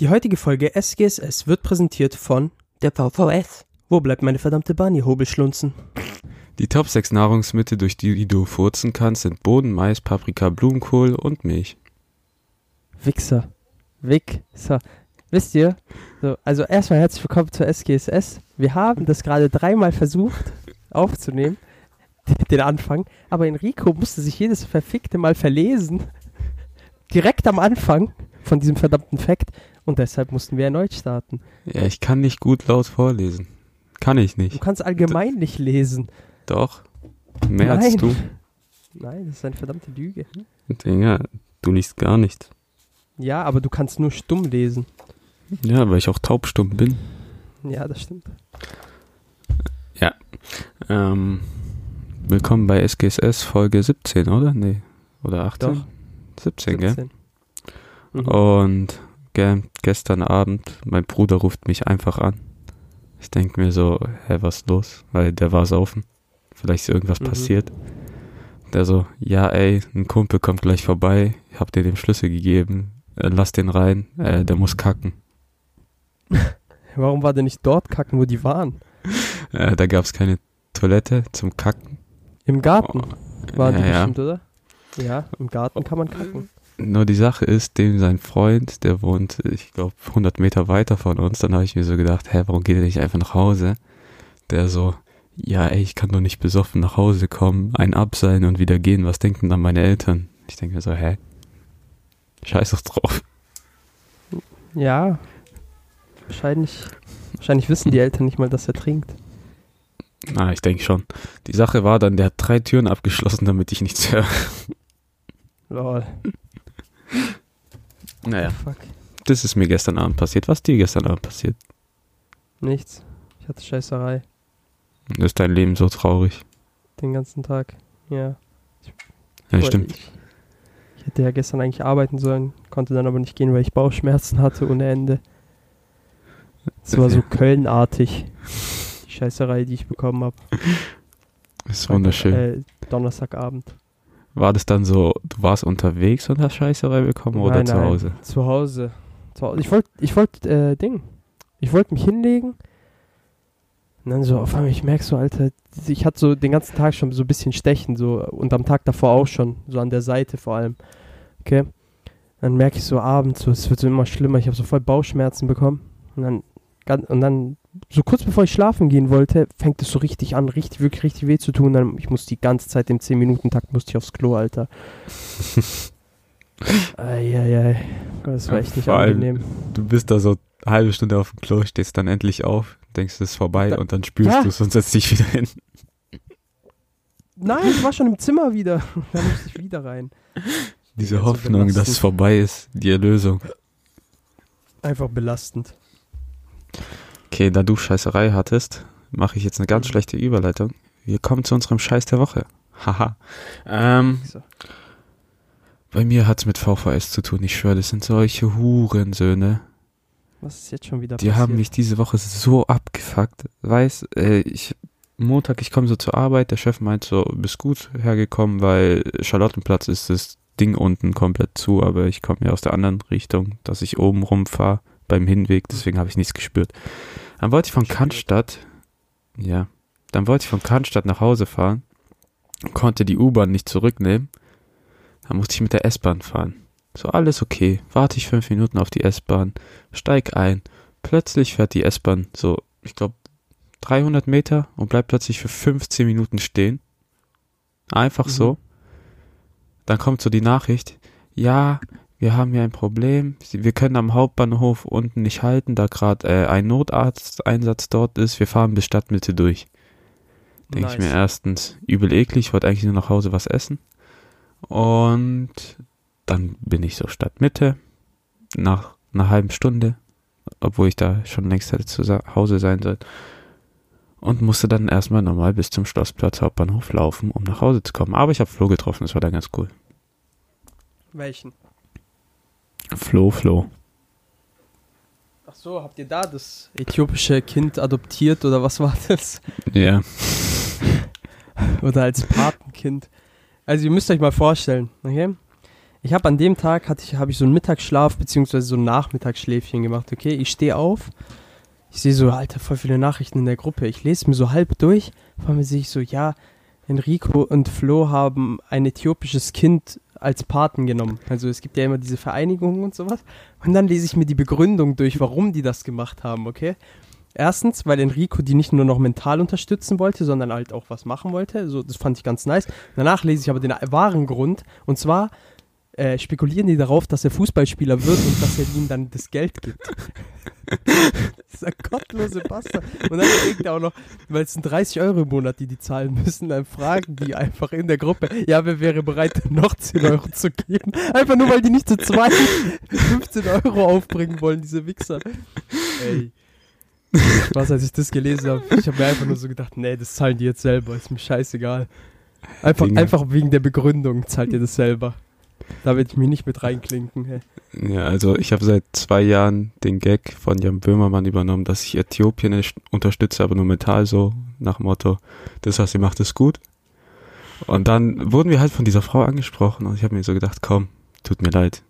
Die heutige Folge SGSS wird präsentiert von der VVS. Wo bleibt meine verdammte Bunny Hobelschlunzen? Die Top 6 Nahrungsmittel, durch die du furzen kannst, sind Boden, Mais, Paprika, Blumenkohl und Milch. Wichser. Wichser. Wisst ihr? So, also erstmal herzlich willkommen zur SGSS. Wir haben das gerade dreimal versucht aufzunehmen, den Anfang, aber Enrico musste sich jedes verfickte Mal verlesen. Direkt am Anfang von diesem verdammten Fact und deshalb mussten wir erneut starten. Ja, ich kann nicht gut laut vorlesen. Kann ich Du nicht. kannst allgemein nicht lesen. Doch. Mehr Nein. als du. Nein, das ist eine verdammte Lüge. Digga, du liest gar nichts. Ja, aber du kannst nur stumm lesen. Ja, weil ich auch taubstumm bin. Ja, das stimmt. Ähm, willkommen bei SGSS Folge 17, oder? Nee. Oder 18? Doch. 17, gell? 17. Mhm. Und ge gestern Abend, mein Bruder ruft mich einfach an. Ich denke mir so, hä, was ist los? Weil der war saufen. Vielleicht ist irgendwas Mhm. passiert. Der so, ja ey, ein Kumpel kommt gleich vorbei. Ich hab dir den Schlüssel gegeben. Äh, lass den rein. Äh, der muss kacken. Warum war der nicht dort kacken, wo die waren? Äh, da gab's keine Toilette zum Kacken. Im Garten waren die Oh, ja, ja. bestimmt, oder? Ja, im Garten kann man kacken. Nur die Sache ist, dem sein Freund, der wohnt, ich glaube, 100 Meter weiter von uns. Dann habe ich mir so gedacht, hä, warum geht er nicht einfach nach Hause? Der so, ja, ey, ich kann doch nicht besoffen nach Hause kommen, ein Abseilen und wieder gehen. Was denken dann meine Eltern? Ich denke mir so, hä? Scheiß doch drauf. Ja. Wahrscheinlich, wahrscheinlich wissen die Eltern nicht mal, dass er trinkt. Ah, ich denke schon. Die Sache war dann, der hat drei Türen abgeschlossen, damit ich nichts höre. Lol. Naja, Fuck. das ist mir gestern Abend passiert. Was ist dir gestern Abend passiert? Nichts. Ich hatte Scheißerei. Ist dein Leben so traurig? Den ganzen Tag. Ja. Ja, Voll. stimmt. Ich, ich hätte ja gestern eigentlich arbeiten sollen, konnte dann aber nicht gehen, weil ich Bauchschmerzen hatte ohne Ende. Es war so Kölnartig. Die Scheißerei, die ich bekommen habe. Ist wunderschön. Äh, Donnerstagabend. War das dann so, du warst unterwegs und hast Scheißerei bekommen oder Nein, zu nein. Hause? Zu Hause. Zu Hause. Ich wollte, ich wollte, äh, Ding. Ich wollte mich hinlegen. Und dann so, auf einmal, ich merke so, Alter, ich hatte so den ganzen Tag schon so ein bisschen Stechen, so, und am Tag davor auch schon, so an der Seite vor allem. Okay. Dann merke ich so abends, so, es wird so immer schlimmer, ich habe so voll Bauchschmerzen bekommen. Und dann, und dann, so kurz bevor ich schlafen gehen wollte, fängt es so richtig an, richtig, wirklich richtig weh zu tun. Dann, ich muss die ganze Zeit im 10-Minuten-Takt, musste ich aufs Klo, Alter. Eieiei. Das war echt nicht vor allem- angenehm. Du bist da so eine halbe Stunde auf dem Klo, stehst dann endlich auf, denkst, es ist vorbei Da- und dann spürst Ja. du es und setzt dich wieder hin. Nein, ich war schon im Zimmer wieder. Da musste ich wieder rein. Diese Ja, so Hoffnung, dass es vorbei ist, die Erlösung. Einfach belastend. Okay, da du Scheißerei hattest, mache ich jetzt eine ganz Mhm. schlechte Überleitung. Wir kommen zu unserem Scheiß der Woche. Haha. Ähm, So. bei mir hat's mit VVS zu tun. Ich schwöre, das sind solche Hurensöhne. Was ist jetzt schon wieder Die passiert? haben mich diese Woche so abgefuckt. Weiß, äh, ich Montag, ich komme so zur Arbeit, der Chef meint so, bist gut hergekommen, weil Charlottenplatz ist das Ding unten komplett zu, aber ich komme ja aus der anderen Richtung, dass ich oben rumfahre beim Hinweg, deswegen habe ich nichts gespürt. Dann wollte ich von. Cannstatt, ja, dann wollte ich von Cannstatt nach Hause fahren, konnte die U-Bahn nicht zurücknehmen, dann musste ich mit der S-Bahn fahren. So, alles okay, warte ich fünf Minuten auf die S-Bahn, steig ein, plötzlich fährt die S-Bahn so, ich glaube, 300 Meter und bleibt plötzlich für 15 Minuten stehen. Einfach Mhm. so. Dann kommt so die Nachricht, ja, wir haben hier ein Problem, wir können am Hauptbahnhof unten nicht halten, da gerade äh, ein Notarzteinsatz dort ist, wir fahren bis Stadtmitte durch. Denke ich mir erstens, übel eklig, ich wollte eigentlich nur nach Hause was essen. Und dann bin ich so Stadtmitte, nach einer halben Stunde, obwohl ich da schon längst hätte zu Hause sein sollen. Und musste dann erstmal normal bis zum Schlossplatz Hauptbahnhof laufen, um nach Hause zu kommen. Aber ich habe Flo getroffen, das war dann ganz cool. Welchen? Flo, Flo. Ach so, habt ihr da das äthiopische Kind adoptiert oder was war das? Ja. Oder als Patenkind? Also ihr müsst euch mal vorstellen, okay? Ich habe an dem Tag hatte ich habe ich so einen Mittagsschlaf beziehungsweise so ein Nachmittagsschläfchen gemacht. Okay, ich stehe auf, ich sehe so alter voll viele Nachrichten in der Gruppe. Ich lese mir so halb durch, vor allem sehe ich so ja Enrico und Flo haben ein äthiopisches Kind als Paten genommen. Also es gibt ja immer diese Vereinigungen und sowas. Und dann lese ich mir die Begründung durch, warum die das gemacht haben, okay? Erstens, weil Enrico die nicht nur noch mental unterstützen wollte, sondern halt auch was machen wollte. So, das fand ich ganz nice. Danach lese ich aber den wahren Grund. Und zwar äh, spekulieren die darauf, dass er Fußballspieler wird und dass er ihm dann das Geld gibt. Dieser gottlose Bastard. Und dann denkt er auch noch, weil es sind 30 Euro im Monat, die die zahlen müssen, dann fragen die einfach in der Gruppe, ja, wer wäre bereit, noch 10 Euro zu geben? Einfach nur, weil die nicht zu zweit 15 Euro aufbringen wollen, diese Wichser. Ey. Was, als ich das gelesen habe, ich habe mir einfach nur so gedacht, nee, das zahlen die jetzt selber, ist mir scheißegal. Einfach, einfach wegen der Begründung zahlt ihr das selber. Da will ich mich nicht mit reinklinken. Hey. Ja, also ich habe seit zwei Jahren den Gag von Jan Böhmermann übernommen, dass ich Äthiopien unterstütze, aber nur mental so, nach dem Motto, das, was ihr macht, ist gut. Und dann wurden wir halt von dieser Frau angesprochen und ich habe mir so gedacht, komm, tut mir leid,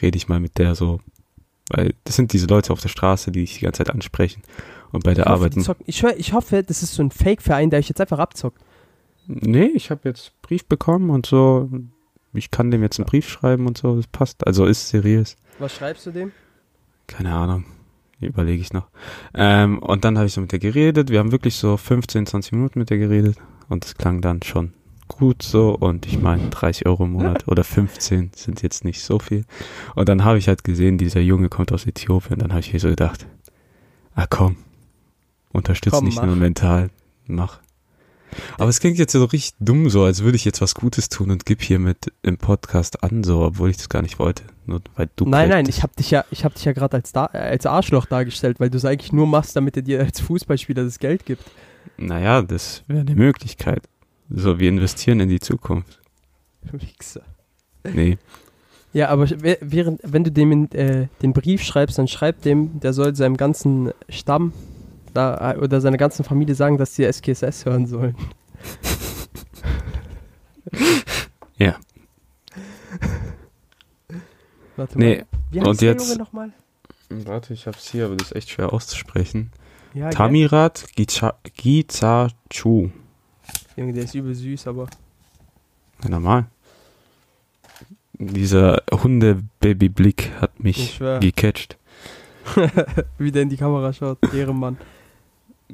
rede ich mal mit der so. Weil das sind diese Leute auf der Straße, die dich die ganze Zeit ansprechen und bei der ich Arbeit. Ich, schwör, ich hoffe, das ist so ein Fake-Verein, der euch jetzt einfach abzockt. Nee, ich habe jetzt Brief bekommen und so. Ich kann dem jetzt einen Brief schreiben und so, das passt. Also ist seriös. Was schreibst du dem? Keine Ahnung. Überlege ich noch. Ähm, und dann habe ich so mit der geredet. Wir haben wirklich so 15, 20 Minuten mit der geredet. Und es klang dann schon gut so. Und ich meine, 30 Euro im Monat oder 15 sind jetzt nicht so viel. Und dann habe ich halt gesehen, dieser Junge kommt aus Äthiopien. Dann habe ich mir so gedacht, ah komm, unterstütz Komm, nicht mach. nur mental, mach. Aber es klingt jetzt so richtig dumm so, als würde ich jetzt was Gutes tun und gib hier mit im Podcast an, so, obwohl ich das gar nicht wollte. Nur weil du nein, nein, ich habe dich ja, ich habe dich ja gerade als, da, als Arschloch dargestellt, weil du es eigentlich nur machst, damit er dir als Fußballspieler das Geld gibt. Naja, das wäre eine Möglichkeit. So, wir investieren in die Zukunft. Wichser. Nee. Ja, aber während, wenn du dem in, äh, den Brief schreibst, dann schreib dem, der soll seinem ganzen Stamm da, oder seiner ganzen Familie sagen, dass sie SKSS hören sollen. Ja. Warte Nee, mal. Wie und heißt der jetzt- Junge nochmal? Warte, ich hab's hier, aber das ist echt schwer auszusprechen. Ja? Tamirat Giza- Gizachu. Junge, der ist übel süß, aber. Ja, normal. Dieser Hunde-Baby-Blick hat Ich mich gecatcht. Wie der in die Kamera schaut, Ehrenmann.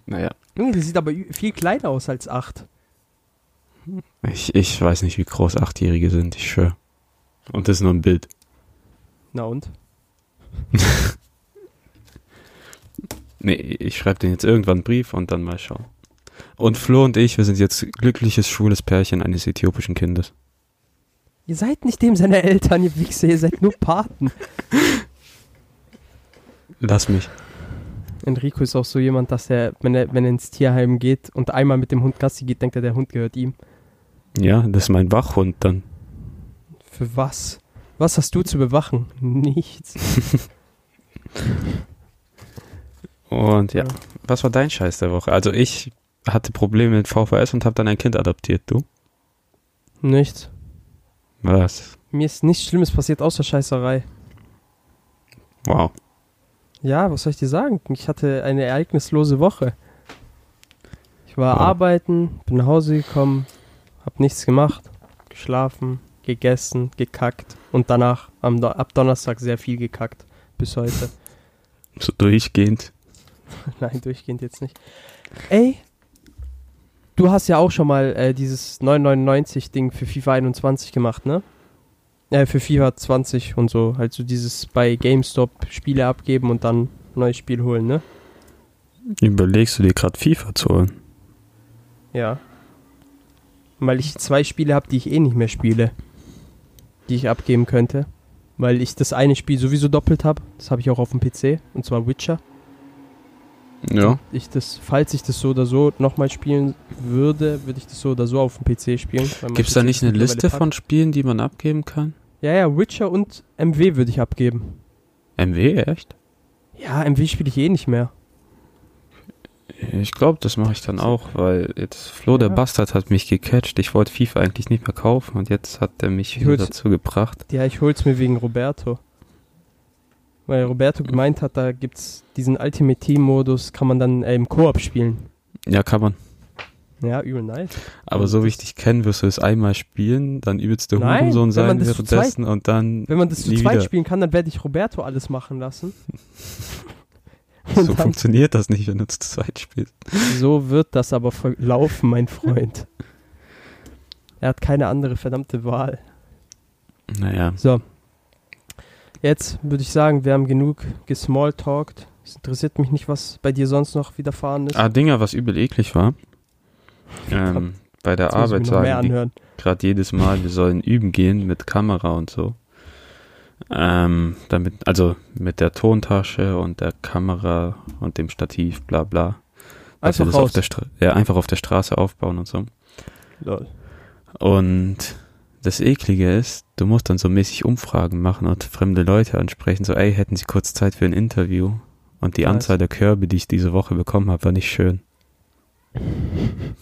Naja, der sieht aber viel kleiner aus als acht. ich, ich weiß nicht, wie groß Achtjährige sind, ich schwör. Und das ist nur ein Bild. Na und? Nee, ich schreibe den jetzt irgendwann einen Brief und dann mal schauen. Und Flo und ich, wir sind jetzt glückliches, schwules Pärchen eines äthiopischen Kindes. Ihr seid nicht dem seine Eltern, ihr Wichser, ihr seid nur Paten. Lass mich. Enrico ist auch so jemand, dass er, wenn er, wenn er ins Tierheim geht und einmal mit dem Hund Gassi geht, denkt er, der Hund gehört ihm. Ja, das ist mein Wachhund dann. Für was? Was hast du zu bewachen? Nichts. Und ja, Ja. was war dein Scheiß der Woche? Also ich hatte Probleme mit VVS und habe dann ein Kind adoptiert, du? Nichts. Was? Mir ist nichts Schlimmes passiert außer Scheißerei. Wow. Ja, was soll ich dir sagen? Ich hatte eine ereignislose Woche. Ich war Wow. arbeiten, bin nach Hause gekommen, hab nichts gemacht, geschlafen, gegessen, gekackt und danach am Do ab Donnerstag sehr viel gekackt. Bis heute. So durchgehend. Nein, durchgehend jetzt nicht. Ey, du hast ja auch schon mal äh, dieses 999-Ding für FIFA 21 gemacht, ne? Äh, für FIFA 20 und so. Halt so dieses bei GameStop Spiele abgeben und dann neues Spiel holen, ne? Überlegst du dir gerade FIFA zu holen? Ja. Weil ich zwei Spiele habe, die ich eh nicht mehr spiele. Die ich abgeben könnte. Weil ich das eine Spiel sowieso doppelt habe. Das habe ich auch auf dem PC. Und zwar Witcher. Ja. Ich das, falls ich das so oder so nochmal spielen würde, würde ich das so oder so auf dem PC spielen. mein Gibt's da nicht eine Liste von Spielen, die man abgeben kann? Ja, ja, Witcher und MW würde ich abgeben. MW, echt? Ja, MW spiele ich eh nicht mehr. Ich glaube, das mache ich dann auch, weil jetzt Flo der Ja. Bastard hat mich gecatcht. Ich wollte FIFA eigentlich nicht mehr kaufen und jetzt hat er mich Ich wieder dazu gebracht. Ja, ich hol's mir wegen Roberto. Weil Roberto gemeint hat, da gibt's diesen Ultimate Team Modus, kann man dann äh, im Koop spielen. Ja, kann man. Ja, übel nice. Aber so wie ich dich kenne, wirst du es einmal spielen, dann übelst du Nein, Hurensohn sein währenddessen und dann Wenn man das zu zweit wieder. spielen kann, dann werde ich Roberto alles machen lassen. so funktioniert das nicht, wenn du zu zweit spielst. so wird das aber verlaufen, mein Freund. Er hat keine andere verdammte Wahl. Naja, So. Jetzt würde ich sagen, wir haben genug gesmalltalkt. Es interessiert mich nicht, was bei dir sonst noch widerfahren ist. ah, Dinger, was übel eklig war. Ähm, bei der Jetzt Arbeit sagen die gerade jedes Mal, wir sollen üben gehen mit Kamera und so. Ähm, damit, also mit der Tontasche und der Kamera und dem Stativ, bla bla. Dass Einfach das auf der Stra ja, einfach auf der Straße aufbauen und so. Lol. Und das Eklige ist, du musst dann so mäßig Umfragen machen und fremde Leute ansprechen, so, ey, hätten sie kurz Zeit für ein Interview? Und die Nice. Anzahl der Körbe, die ich diese Woche bekommen habe, war nicht schön.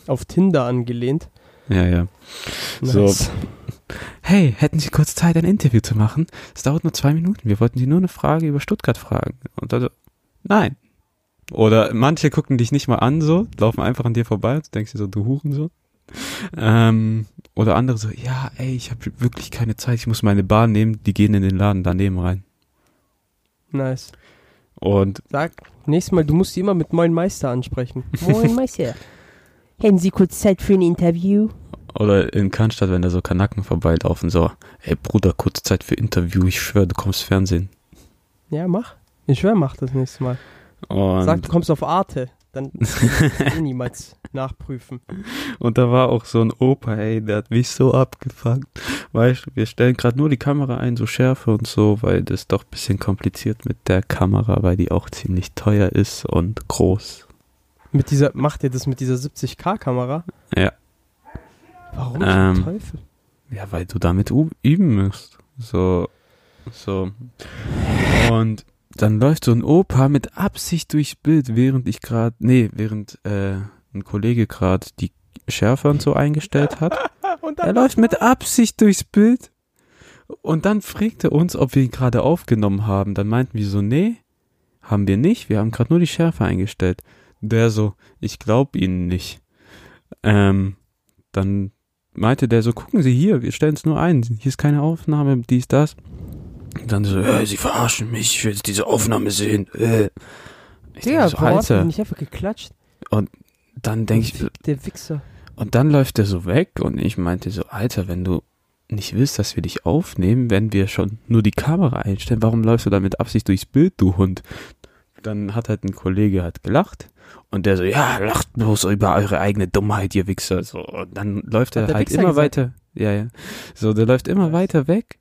Auf Tinder angelehnt. Ja, ja. So. Hey, hätten Sie kurz Zeit, ein Interview zu machen? Es dauert nur zwei Minuten. Wir wollten Sie nur eine Frage über Stuttgart fragen. Und also, nein. Oder manche gucken dich nicht mal an, so, laufen einfach an dir vorbei und du denkst dir so, du Huren so. Ähm, oder andere so, ja, ey, ich habe wirklich keine Zeit, ich muss meine Bahn nehmen, die gehen in den Laden daneben rein. Nice. Und Sag, nächstes Mal, du musst die immer mit Moin Meister ansprechen. Moin Meister. Hätten Sie kurz Zeit für ein Interview? Oder in Cannstatt, wenn da so Kanaken vorbeilaufen, so, ey Bruder, kurz Zeit für Interview, ich schwöre, du kommst Fernsehen. Ja, mach. Ich schwör, mach das nächste Mal. Und, Sag, du kommst auf Arte. Dann niemals nachprüfen. und da war auch so ein Opa, ey, der hat mich so abgefangen. Weißt du, wir stellen gerade nur die Kamera ein, so Schärfe und so, weil das doch ein bisschen kompliziert mit der Kamera, weil die auch ziemlich teuer ist und groß. Mit dieser, macht ihr das mit dieser 70k-Kamera? Ja. Warum Ähm, zum Teufel? Ja, weil du damit üben musst. So, so. Und dann läuft so ein Opa mit Absicht durchs Bild, während ich gerade, nee, während äh, ein Kollege gerade die Schärfe und so eingestellt hat. Und Er läuft mit Absicht durchs Bild. Und dann fragt er uns, ob wir ihn gerade aufgenommen haben. Dann meinten wir so, nee, haben wir nicht. Wir haben gerade nur die Schärfe eingestellt. Der so, ich glaube Ihnen nicht. Ähm, dann meinte der so, gucken Sie hier, wir stellen es nur ein. Hier ist keine Aufnahme, dies, das. Und dann so, äh, Sie verarschen mich, ich will jetzt diese Aufnahme sehen. Äh. Ich denk so, Alter. nicht einfach geklatscht? Dann denke ich, der Wichser. und dann läuft er so weg und ich meinte so, Alter, wenn du nicht willst, dass wir dich aufnehmen, wenn wir schon nur die Kamera einstellen, warum läufst du da mit Absicht durchs Bild, du Hund? Dann hat halt ein Kollege halt gelacht und der so, ja, lacht bloß über eure eigene Dummheit, ihr Wichser. So, und dann läuft er halt Wichser immer gesagt? weiter, ja, ja. So, der läuft immer weiter weg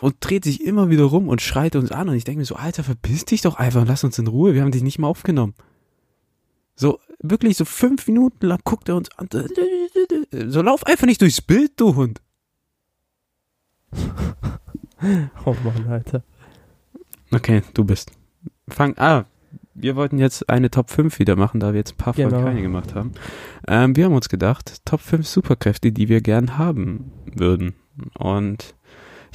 und dreht sich immer wieder rum und schreit uns an und ich denke mir so, Alter, verpiss dich doch einfach, lass uns in Ruhe, wir haben dich nicht mal aufgenommen. So, wirklich so fünf Minuten lang guckt er uns an. So, lauf einfach nicht durchs Bild, du Hund. Oh Mann, Alter. Okay, du bist. Fang, ah, wir wollten jetzt eine Top 5 wieder machen, da wir jetzt ein paar Folgen Genau. keine gemacht haben. Ähm, wir haben uns gedacht, Top 5 Superkräfte, die wir gern haben würden. Und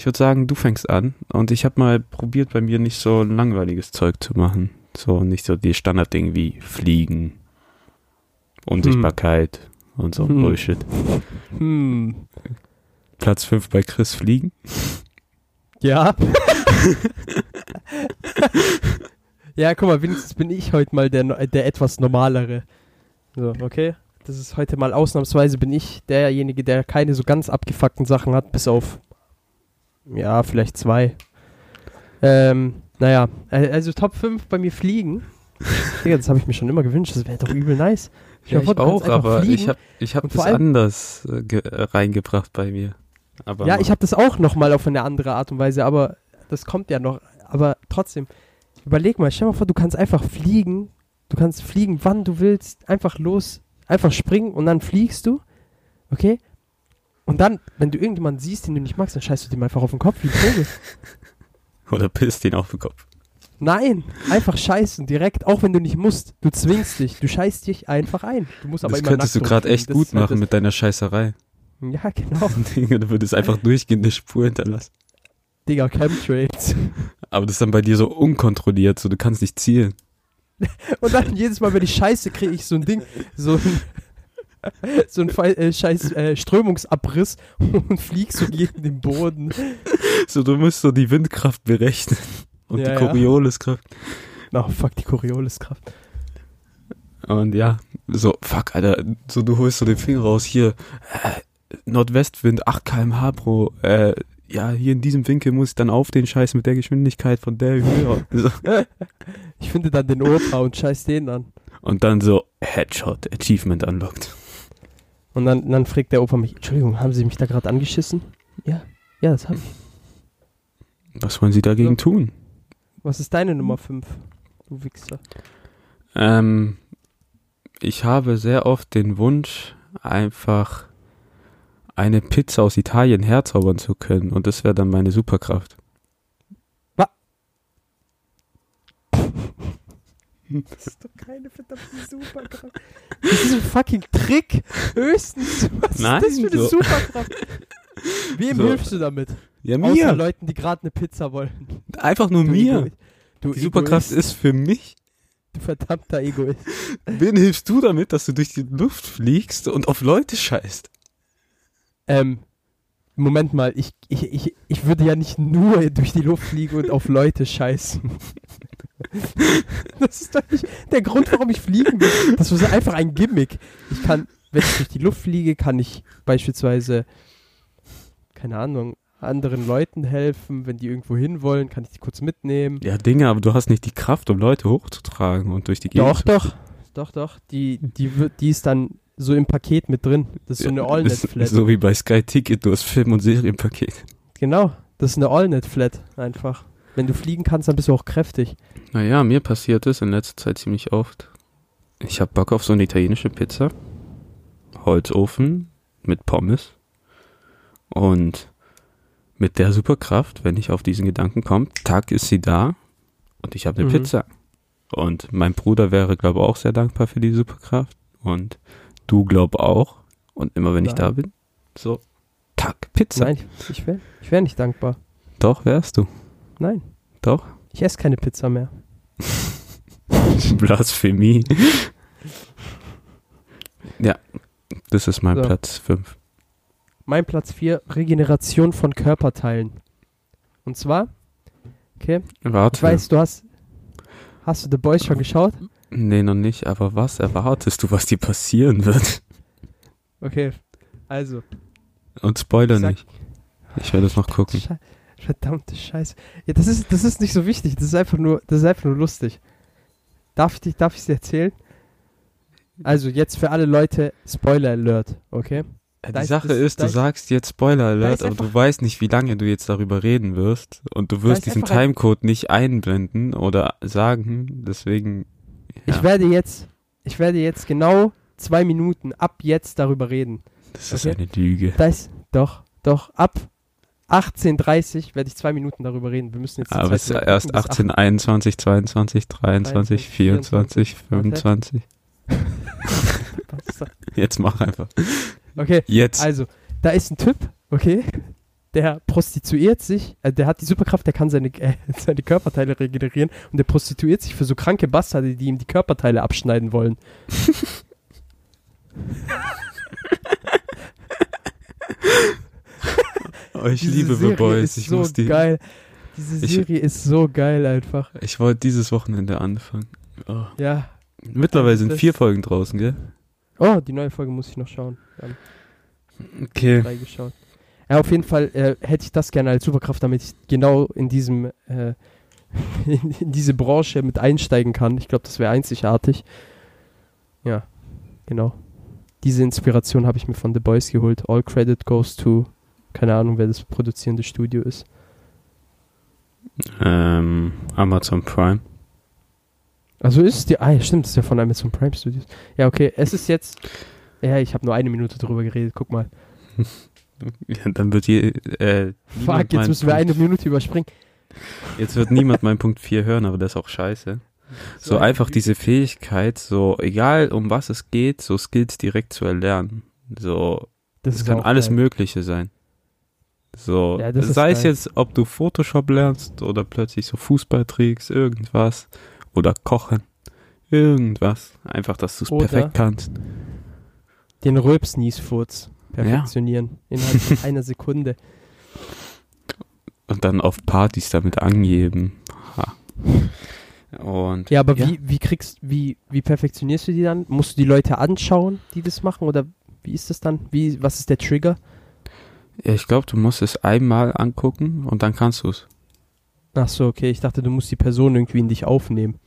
ich würde sagen, du fängst an. Und ich habe mal probiert, bei mir nicht so langweiliges Zeug zu machen. So nicht so die Standarddinge wie Fliegen, Unsichtbarkeit und so Hm. Bullshit. Hm. Platz 5 bei Chris Fliegen. Ja. ja, guck mal, wenigstens bin ich heute mal der, der etwas normalere. So, okay? Das ist heute mal ausnahmsweise bin ich derjenige, der keine so ganz abgefuckten Sachen hat, bis auf, ja, vielleicht zwei. Ähm, naja, also Top 5 bei mir fliegen. Digga, das habe ich mir schon immer gewünscht, das wäre doch übel nice. Dir vor, du kannst einfach fliegen. ich habe ich hab das anders äh, äh, reingebracht bei mir. Aber Ja, ich habe das auch nochmal auf eine andere Art und Weise, aber das kommt ja noch. Aber trotzdem, überleg mal, stell mal vor, du kannst einfach fliegen. Du kannst fliegen, wann du willst, einfach los, einfach springen und dann fliegst du. Okay? Und dann, wenn du irgendjemanden siehst, den du nicht magst, dann scheißt du dem einfach auf den Kopf wie ein Vogel. Oder pisst ihn auf den Kopf. Nein, einfach scheißen, direkt, auch wenn du nicht musst. Du zwingst dich, du scheißt dich einfach ein. Du musst aber das immer könntest du gerade echt gut machen mit deiner Scheißerei. Ja, genau. Digga, du würdest einfach durchgehend eine Spur hinterlassen. Digga, Chemtrails. Aber das ist dann bei dir so unkontrolliert, so du kannst nicht zielen. Und dann jedes Mal, wenn ich scheiße, kriege ich so ein Ding, so ein, so ein äh, scheiß äh, Strömungsabriss und flieg so gegen den Boden. So, du musst so die Windkraft berechnen. Und Ja, die ja. Corioliskraft. Oh, fuck, die Corioliskraft. Und ja, so, fuck, Alter, so du holst so den Finger raus, hier, äh, Nordwestwind, 8 kmh pro, äh, ja, hier in diesem Winkel muss ich dann auf den Scheiß mit der Geschwindigkeit von der Höhe. So. Ich finde dann den Opa und scheiß den an. Und dann so, Headshot, Achievement unlocked. Und dann, dann fragt der Opa mich, Entschuldigung, haben Sie mich da gerade angeschissen? Ja, ja, das hab ich. Was wollen sie dagegen Ja. tun? Was ist deine Nummer 5, du Wichser? Ähm, ich habe sehr oft den Wunsch, einfach eine Pizza aus Italien herzaubern zu können. Und das wäre dann meine Superkraft. Das ist doch keine verdammte Superkraft. Das ist ein fucking Trick. Höchstens. Was Nein, ist das für eine so- Superkraft? Wem So. hilfst du damit? Ja, Außer mir. Leuten, die gerade eine Pizza wollen. Einfach nur Du mir. Egoist. Du Die Superkraft Egoist. ist für mich. Du verdammter Egoist. Wen hilfst du damit, dass du durch die Luft fliegst und auf Leute scheißt? Ähm, Moment mal, ich, ich, ich, ich würde ja nicht nur durch die Luft fliegen und auf Leute scheißen. Das ist doch nicht der Grund, warum ich fliegen will. Das ist einfach ein Gimmick. Ich kann, wenn ich durch die Luft fliege, kann ich beispielsweise, keine Ahnung, anderen Leuten helfen. Wenn die irgendwo hin wollen, kann ich die kurz mitnehmen. Ja, Dinge, aber du hast nicht die Kraft, um Leute hochzutragen und durch die Gegend Doch, zu doch. Doch, doch. Die, die, die ist dann so im Paket mit drin. Das ist so eine Allnet-Flat. So wie bei Sky Ticket, du hast Film- und Serienpaket. Genau, das ist eine Allnet-Flat einfach. Wenn du fliegen kannst, dann bist du auch kräftig. Naja, mir passiert es in letzter Zeit ziemlich oft. Ich hab Bock auf so eine italienische Pizza. Holzofen mit Pommes. Und mit der Superkraft, wenn ich auf diesen Gedanken komme, Tag ist sie da und ich habe eine Mhm. Pizza. Und mein Bruder wäre, glaube ich, auch sehr dankbar für die Superkraft. Und du, glaub auch. Und immer wenn ich Nein. da bin, so, Tag, Pizza. Nein, ich wäre ich wär nicht dankbar. Doch, wärst du. Nein, Doch. ich esse keine Pizza mehr. Blasphemie. ja, das ist mein So. Platz 5. Mein Platz 4, Regeneration von Körperteilen. Und zwar, okay, Warte. ich weiß, du hast, hast du The Boys schon geschaut? Nee, noch nicht, aber was erwartest du, was dir passieren wird? Okay, also. Und Spoiler sag- nicht. Ich werde es noch gucken. Verdammte Scheiße. Ja, das ist, das ist nicht so wichtig, das ist einfach nur, das ist einfach nur lustig. Darf ich, darf ich es dir erzählen? Also jetzt für alle Leute, Spoiler Alert, okay? Die Da ist- Sache ist, da du ist- sagst jetzt Spoiler Alert, ist aber du weißt nicht, wie lange du jetzt darüber reden wirst. Und du wirst ist diesen Timecode nicht einblenden oder sagen. Deswegen. Ja, Ich werde jetzt, ich werde jetzt genau zwei Minuten ab jetzt darüber reden. das ist okay. eine Lüge. Da ist, doch, doch, ab 18.30 werde ich zwei Minuten darüber reden. Wir müssen jetzt Aber es ist erst überbrücken bis 18, 21, 22, 23, 24, 25. 18. Jetzt mach einfach. Okay, Jetzt. also, da ist ein Typ, okay, der prostituiert sich, äh, der hat die Superkraft, der kann seine, äh, seine Körperteile regenerieren und der prostituiert sich für so kranke Bastarde, die ihm die Körperteile abschneiden wollen. Oh, ich Diese liebe The Boys. Ist Ich so muss die. geil. Diese Ich- Serie ist so geil einfach. Ich wollte dieses Wochenende anfangen. Oh. Ja. Mittlerweile sind vier Folgen draußen, gell? Oh, die neue Folge muss ich noch schauen. Haben Okay. drei geschaut. Ja, auf jeden Fall äh, hätte ich das gerne als Superkraft, damit ich genau in diesem äh, in, in diese Branche mit einsteigen kann. Ich glaube, das wäre einzigartig. Ja, genau. Diese Inspiration habe ich mir von The Boys geholt. All credit goes to keine Ahnung, wer das produzierende Studio ist. Ähm, Amazon Prime. Also ist es die. Ah, ja, stimmt, das ist ja von Amazon Prime Studios. Ja, okay, es ist jetzt. Ja, ich habe nur eine Minute drüber geredet, guck mal. Dann wird je, äh, Fuck, jetzt müssen wir eine Minute überspringen. Jetzt wird niemand meinen Punkt 4 hören, aber das ist auch scheiße. So einfach diese Fähigkeit, so egal um was es geht, so Skills direkt zu erlernen. So, Das kann alles geil. Mögliche sein. So, Ja, sei es geil. jetzt, ob du Photoshop lernst oder plötzlich so Fußball trägst, irgendwas. Oder kochen. Irgendwas. Einfach, dass du es perfekt kannst. Den Röpsniesfurz perfektionieren. Innerhalb von einer Sekunde. Und dann auf Partys damit angeben. Ha. Und Ja, aber Wie, wie kriegst, wie, wie perfektionierst du die dann? Musst du die Leute anschauen, die das machen? Oder wie ist das dann? Wie, was ist der Trigger? Ja, ich glaube, du musst es einmal angucken und dann kannst du es. Ach so, okay. Ich dachte, du musst die Person irgendwie in dich aufnehmen.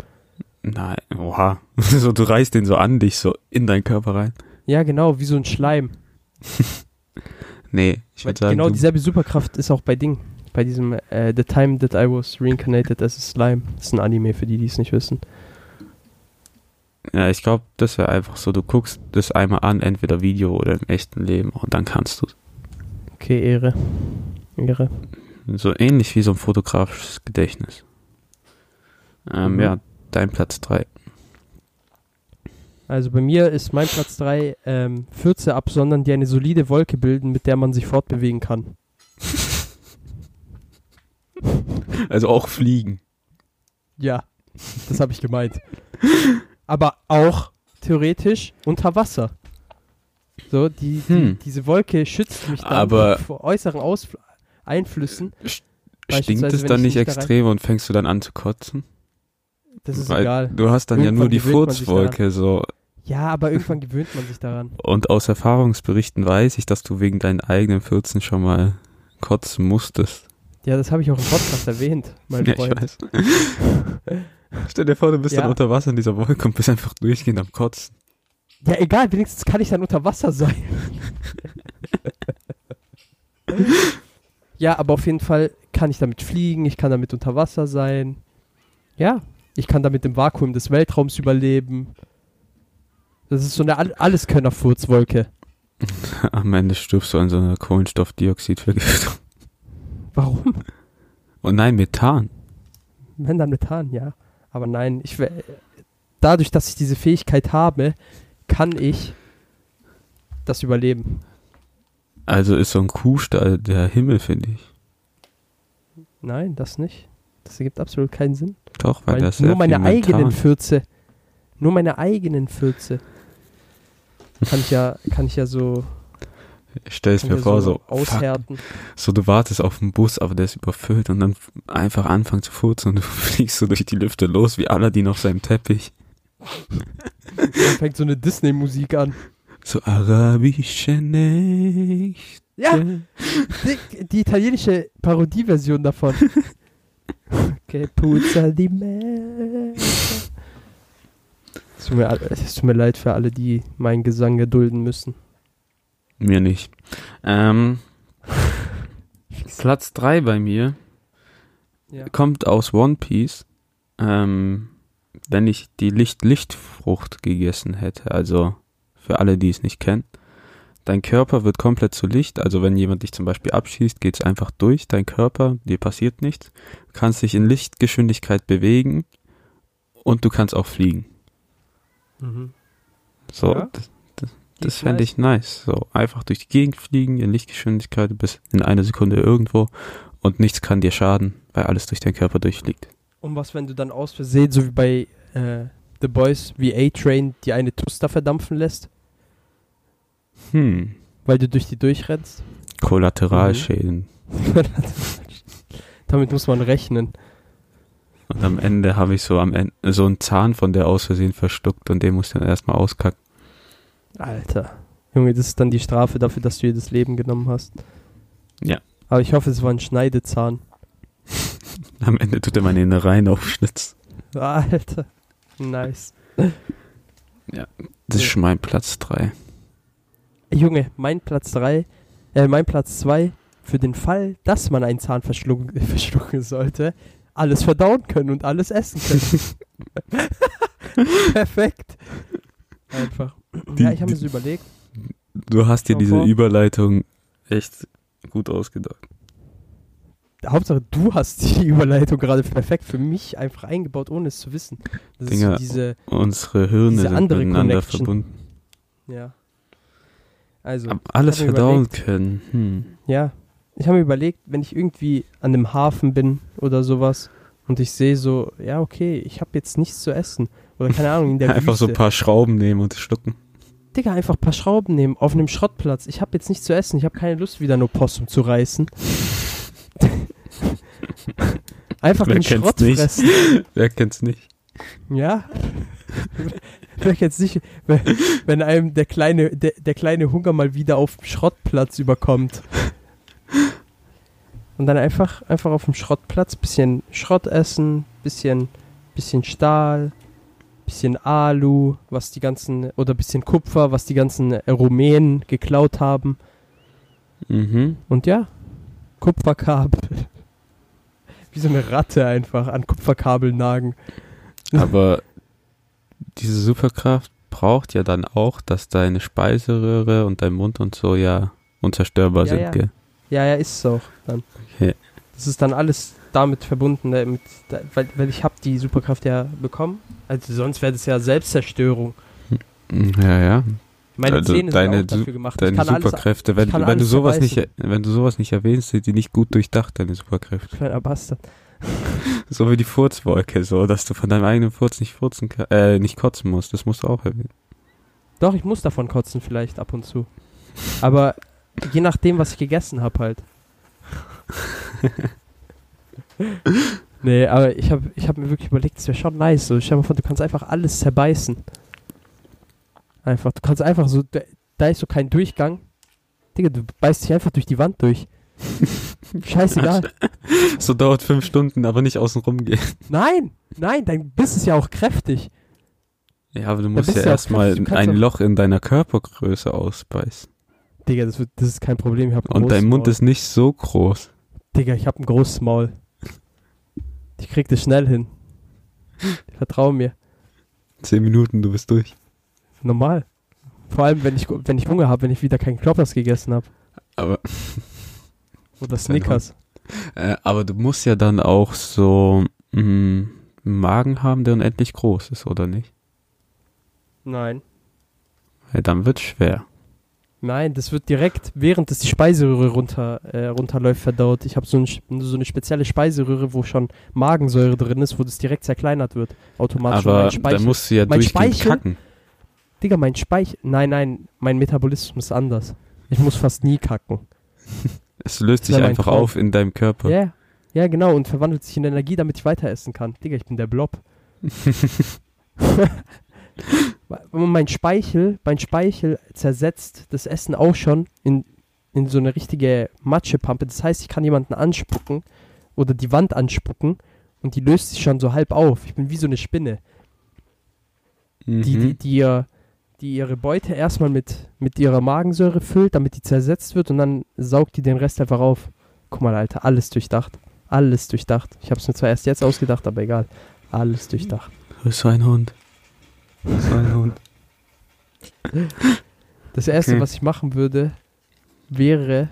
Nein, oha. so, du reißt den so an dich, so in deinen Körper rein. Ja, genau, wie so ein Schleim. Nee, ich würde sagen, genau dieselbe Superkraft ist auch bei Ding. Bei diesem äh, The Time That I Was Reincarnated as a Slime. Das ist ein Anime für die, die es nicht wissen. ja, ich glaube, das wäre einfach so, du guckst das einmal an, entweder Video oder im echten Leben und dann kannst du Okay, Ehre. Ehre. So ähnlich wie so ein fotografisches Gedächtnis. Ähm, Mhm. Ja, dein Platz 3. Also bei mir ist mein Platz 3 ähm, Fürze absondern, die eine solide Wolke bilden, mit der man sich fortbewegen kann. Also auch fliegen. Ja, das habe ich gemeint. Aber auch theoretisch unter Wasser. So, die, die, Hm. diese Wolke schützt mich dann Aber- vor äußeren Ausfl Einflüssen. Stinkt es dann ich nicht da extrem und fängst du dann an zu kotzen? Das ist Weil egal. du hast dann ja Irgendwann nur die Furzwolke so. Ja, aber irgendwann gewöhnt man sich daran. Und aus Erfahrungsberichten weiß ich, dass du wegen deinen eigenen Fürzen schon mal kotzen musstest. Ja, das habe ich auch im Podcast erwähnt, mein Ja, ich Freund. weiß. Stell dir vor, du bist Ja. dann unter Wasser in dieser Wolke und bist einfach durchgehend am Kotzen. Ja, egal, wenigstens kann ich dann unter Wasser sein. ja, aber auf jeden Fall kann ich damit fliegen, ich kann damit unter Wasser sein. Ja, ich kann damit im Vakuum des Weltraums überleben. Das ist so eine All Alleskönner-Furzwolke. Am Ende stirbst du an so einer Kohlenstoffdioxidvergiftung. Warum? Und nein, Methan. Wenn dann Methan, ja. Aber nein, ich dadurch, dass ich diese Fähigkeit habe, kann ich das überleben. Also ist so ein Kuhstall der Himmel, finde ich. Nein, das nicht. Das ergibt absolut keinen Sinn. Doch, weil, Weil das nur meine eigenen. Fürze, nur meine eigenen Fürze kann ich ja, kann ich ja so, Ich stell's kann mir vor, so so, fuck, aushärten. so du wartest auf den Bus, aber der ist überfüllt und dann einfach anfangen zu furzen und du fliegst so durch die Lüfte los wie Aladdin auf seinem Teppich. Dann fängt so eine Disney-Musik an. So arabische Nächte. Ja, die, die italienische Parodieversion davon. Okay, puzza di me. Es tut, mir, es tut mir leid für alle, die meinen Gesang gedulden müssen. Mir nicht. Ähm, Platz 3 bei mir Ja. kommt aus One Piece. Ähm, wenn ich die Licht-Lichtfrucht gegessen hätte, also für alle, die es nicht kennen. Dein Körper wird komplett zu Licht, also wenn jemand dich zum Beispiel abschießt, geht's einfach durch, dein Körper, dir passiert nichts, du kannst dich in Lichtgeschwindigkeit bewegen und du kannst auch fliegen. Mhm. So, Ja. das, das ist fände ich nice. So, einfach durch die Gegend fliegen in Lichtgeschwindigkeit, du bist in einer Sekunde irgendwo und nichts kann dir schaden, weil alles durch deinen Körper durchfliegt. Und was, wenn du dann aus Versehen, so wie bei äh, The Boys, wie A-Train, die eine Tuster verdampfen lässt, Hm, weil du durch die durchrennst? Kollateralschäden. Damit muss man rechnen. Und am Ende habe ich so am Ende so einen Zahn von der aus Versehen verschluckt und den muss ich dann erstmal auskacken. Alter. Junge, das ist dann die Strafe dafür, dass du ihr das Leben genommen hast. Ja. Aber ich hoffe, es war ein Schneidezahn. Am Ende tut er meine Innereien aufschnitzen. Alter. Nice. Das ist mein Platz 3. Junge, mein Platz 3, äh, mein Platz 2, für den Fall, dass man einen Zahn verschlucken, verschlucken sollte, alles verdauen können und alles essen können. Perfekt. Einfach. Die- ja, ich habe mir so überlegt. Du hast dir diese vor. Überleitung echt gut ausgedacht. Hauptsache, du hast die Überleitung gerade perfekt für mich einfach eingebaut, ohne es zu wissen. Das ist Dinger, so diese, Unsere Hirne Diese sind andere miteinander Connection. verbunden. ja. Also, Alles verdauen überlegt. können. Hm. ja. Ich habe mir überlegt, wenn ich irgendwie an einem Hafen bin oder sowas und ich sehe so, ja, okay, ich habe jetzt nichts zu essen. Oder keine Ahnung, in der Einfach Wüste. so ein paar Schrauben nehmen und schlucken. Digga, einfach ein paar Schrauben nehmen auf einem Schrottplatz. Ich habe jetzt nichts zu essen. Ich habe keine Lust, wieder nur Possum zu reißen. einfach Wer den Schrott nicht? fressen. Wer kennt's nicht? Ja. Wer jetzt nicht, wenn, wenn einem der kleine, der, der kleine Hunger mal wieder auf dem Schrottplatz überkommt. Und dann einfach, einfach auf dem Schrottplatz bisschen Schrott essen, bisschen, bisschen Stahl, bisschen Alu, was die ganzen, oder bisschen Kupfer, was die ganzen Rumänen geklaut haben. Mhm. Und ja, Kupferkabel. Wie so eine Ratte einfach an Kupferkabel nagen. Aber diese Superkraft braucht ja dann auch, dass deine Speiseröhre und dein Mund und so ja unzerstörbar Ja, sind, ja. gell? Ja, ja, ist es auch dann. Okay. Das ist dann alles damit verbunden, äh, mit, da, weil, weil ich habe die Superkraft ja bekommen. Also sonst wäre das ja Selbstzerstörung. Hm, Ja, ja. Meine Also Zähne deine sind auch dafür gemacht. Deine kann alles, Superkräfte, wenn, wenn du sowas nicht, zerbeißen. wenn du sowas nicht erwähnst, sind die nicht gut durchdacht, deine Superkräfte. kleiner Bastard. So wie die Furzwolke, so, dass du von deinem eigenen Furz nicht furzen äh, nicht kotzen musst. Das musst du auch erwähnen. Doch, ich muss davon kotzen vielleicht ab und zu. Aber je nachdem, was ich gegessen habe halt. nee, aber ich habe ich hab mir wirklich überlegt, es wäre schon nice. So, stell mal vor, du kannst einfach alles zerbeißen. Einfach, du kannst einfach so, da, da ist so kein Durchgang. Digga, du beißt dich einfach durch die Wand durch. Scheißegal. So dauert fünf Stunden, aber nicht außen rum gehen. Nein, nein, dein Biss ist ja auch kräftig. Ja, aber du musst ja ja erstmal ein Loch in deiner Körpergröße ausbeißen. Digga, das, wird, das ist kein Problem. Ich hab Und dein Mund Maul. ist nicht so groß. Digga, ich hab ein großes Maul. Ich krieg das schnell hin. Vertrau mir. Zehn Minuten, du bist durch. Normal. Vor allem, wenn ich, wenn ich Hunger habe, wenn ich wieder keinen Kloppers gegessen habe. Aber, Oder Snickers. Äh, aber du musst ja dann auch so mh, einen Magen haben, der unendlich groß ist, oder nicht? Nein. Ja, dann wird's schwer. Nein, das wird direkt, während es die Speiseröhre runter, äh, runterläuft, verdaut. Ich habe so, ein, so eine spezielle Speiseröhre, wo schon Magensäure drin ist, wo das direkt zerkleinert wird. Automatisch. Aber dann musst du ja mein durchgehend Speichel- kacken. Digga, mein Speichel. Nein, nein, mein Metabolismus ist anders. Ich muss fast nie kacken. Es löst sich einfach Traum. auf in deinem Körper. Ja, ja, genau, und verwandelt sich in Energie, damit ich weiter essen kann. Digga, ich bin der Blob. Mein Speichel, mein Speichel zersetzt das Essen auch schon in, in so eine richtige Matschepampe. Das heißt, ich kann jemanden anspucken oder die Wand anspucken und die löst sich schon so halb auf. Ich bin wie so eine Spinne, Mhm. die, die, die, ihr, die ihre Beute erstmal mit, mit ihrer Magensäure füllt, damit die zersetzt wird und dann saugt die den Rest einfach auf. Guck mal, Alter, alles durchdacht. Alles durchdacht. Ich habe es mir zwar erst jetzt ausgedacht, aber egal. Alles durchdacht. So ein Hund. So ein Hund. Das erste, Okay. was ich machen würde, wäre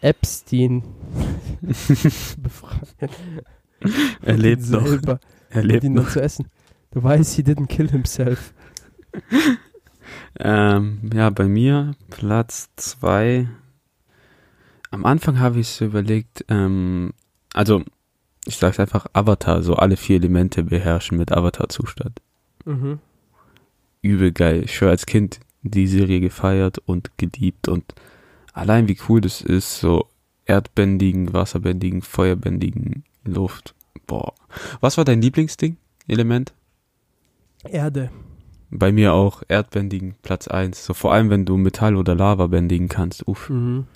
Epstein befreien. Er lebt noch. Er lebt ihn noch. zu essen. Du weißt, he didn't kill himself. Ähm, ja, bei mir Platz zwei. Am Anfang habe ich so überlegt, ähm, also ich sag's einfach Avatar, so alle vier Elemente beherrschen mit Avatar-Zustand. Mhm. Übel geil. Ich schwör als Kind die Serie gefeiert und geliebt und allein wie cool das ist, so erdbändigen, wasserbändigen, feuerbändigen Luft. Boah. Was war dein Lieblingsding? Element? Erde. Bei mir auch Erdbändigen, Platz eins. So vor allem, wenn du Metall oder Lava bändigen kannst. Uff. Mhm.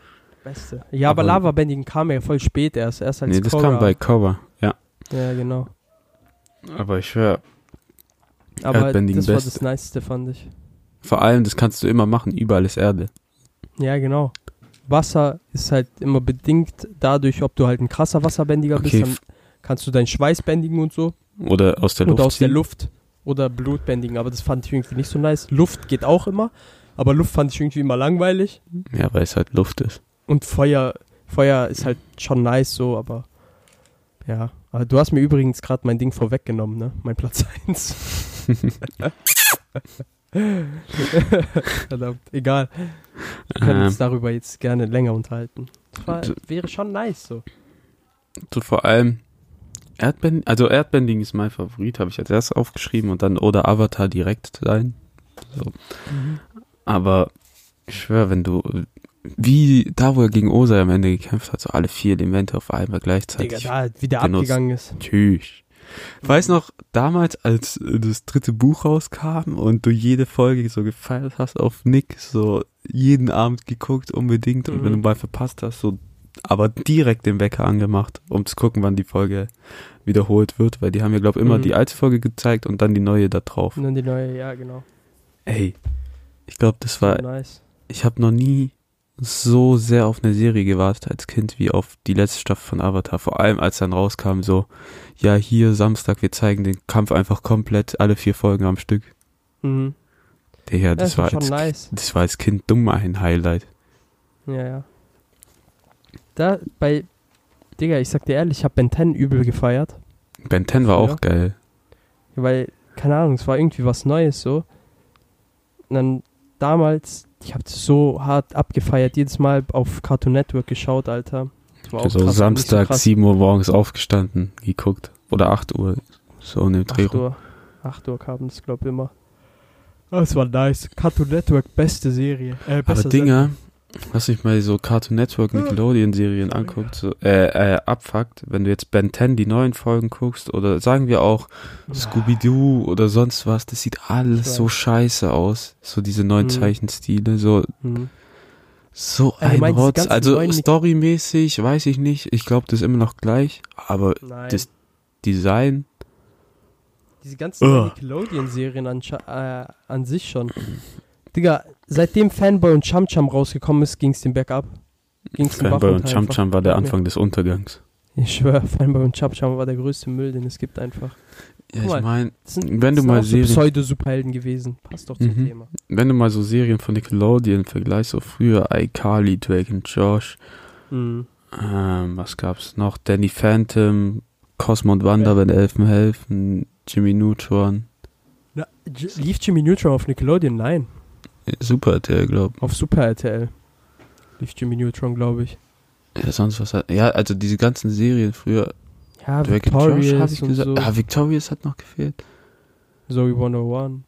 Beste. Ja, aber, Aber- Lavabändigen kam ja voll spät erst. Erst als Nee, das Korra. kam bei Korra. Ja. Ja, genau. Aber ich schwör, Aber Erdbändigen das war Beste. das Niceste, fand ich. vor allem, das kannst du immer machen. Überall ist Erde. Ja, genau. Wasser ist halt immer bedingt dadurch, ob du halt ein krasser Wasserbändiger Okay, bist, dann kannst du deinen Schweiß bändigen und so. Oder aus der oder Luft aus der ziehen. Luft. Oder Blut bändigen, aber das fand ich irgendwie nicht so nice. Luft geht auch immer, aber Luft fand ich irgendwie immer langweilig. Ja, weil es halt Luft ist. Und Feuer, Feuer ist halt schon nice so, aber ja. Aber du hast mir übrigens gerade mein Ding vorweggenommen, ne? Mein Platz 1. Verdammt, egal. Wir können Ähm, uns darüber jetzt gerne länger unterhalten. Das war, wäre schon nice so. so vor allem Erdbending, also Erdbending ist mein Favorit, habe ich als erstes aufgeschrieben und dann oder Avatar direkt sein. So. Aber ich schwöre, wenn du wie da, wo er gegen Osa am Ende gekämpft hat, so alle vier Elemente auf einmal Digga, gleichzeitig. da, wie der genutzt. abgegangen ist. Tschüss. Weiß noch, damals, als das dritte Buch rauskam und du jede Folge so gefeiert hast auf Nick, so jeden Abend geguckt unbedingt und Mhm. wenn du mal verpasst hast, so aber direkt den Wecker angemacht, um zu gucken, wann die Folge wiederholt wird, weil die haben ja, glaube immer Mhm. die alte Folge gezeigt und dann die neue da drauf. Und dann die neue, ja, genau. Ey, ich glaube, das war, nice. ich habe noch nie so sehr auf eine Serie gewartet als Kind wie auf die letzte Staffel von Avatar. Vor allem als dann rauskam so, ja hier Samstag, wir zeigen den Kampf einfach komplett, alle vier Folgen am Stück. Mhm. Digga, Ja, das, war als, nice. das war als Kind dumm ein Highlight. Ja, ja. Da, bei, Digga, ich sag dir ehrlich, ich hab Ben 10 übel gefeiert. Ben 10 war Ja. auch geil. Weil, keine Ahnung, es war irgendwie was Neues so. Und dann damals, ich hab so hart abgefeiert, jedes Mal auf Cartoon Network geschaut, Alter. War auch so nicht Samstag, krass. 7 Uhr morgens aufgestanden, geguckt. Oder 8 Uhr, so in dem Dreh 8 Uhr. 8 Uhr kam das, glaub ich, immer. Das war nice. Cartoon Network, beste Serie. Äh, Aber bester Was sich mal so Cartoon Network Nickelodeon Serien anguckt, so, äh, äh, abfuckt, wenn du jetzt Ben 10 die neuen Folgen guckst oder sagen wir auch. Scooby-Doo oder sonst was, das sieht alles so scheiße aus. So diese neuen Mhm. Zeichenstile, so, Hm. so Ja, du ein die Rotz. Also storymäßig, weiß ich nicht. Ich glaube, das ist immer noch gleich, aber Nein. das Design, Diese ganzen. Nickelodeon-Serien an, äh, an sich schon. Digga, seitdem Fanboy und Chum Chum rausgekommen ist, ging's den bergab. Ging's den Bach Fanboy und einfach. Chum war der. Anfang des Untergangs. Ich schwöre, Fanboy und Chum Chum war der größte Müll, den es gibt einfach. Ja, mal, ich meine, Wenn du mal auch so Serien- Pseudo-Superhelden gewesen. Passt doch zum Mhm. Thema. wenn du mal so Serien von Nickelodeon vergleichst, so früher iCarly, Drake und Josh, Mhm. ähm, was gab's noch? Danny Phantom, Cosmo und Wanda, Ja. wenn Elfen helfen, Jimmy Neutron, Na, lief Jimmy Neutron auf Nickelodeon? Nein. Super RTL, glaub. Auf Super RTL. Lief Jimmy Neutron, glaube ich. Ja, sonst was hat, ja, also diese ganzen Serien früher, Ja, Drake und Josh, Victorious ich gesagt. so. Ah, Victorious hat noch gefehlt. Zoe 101.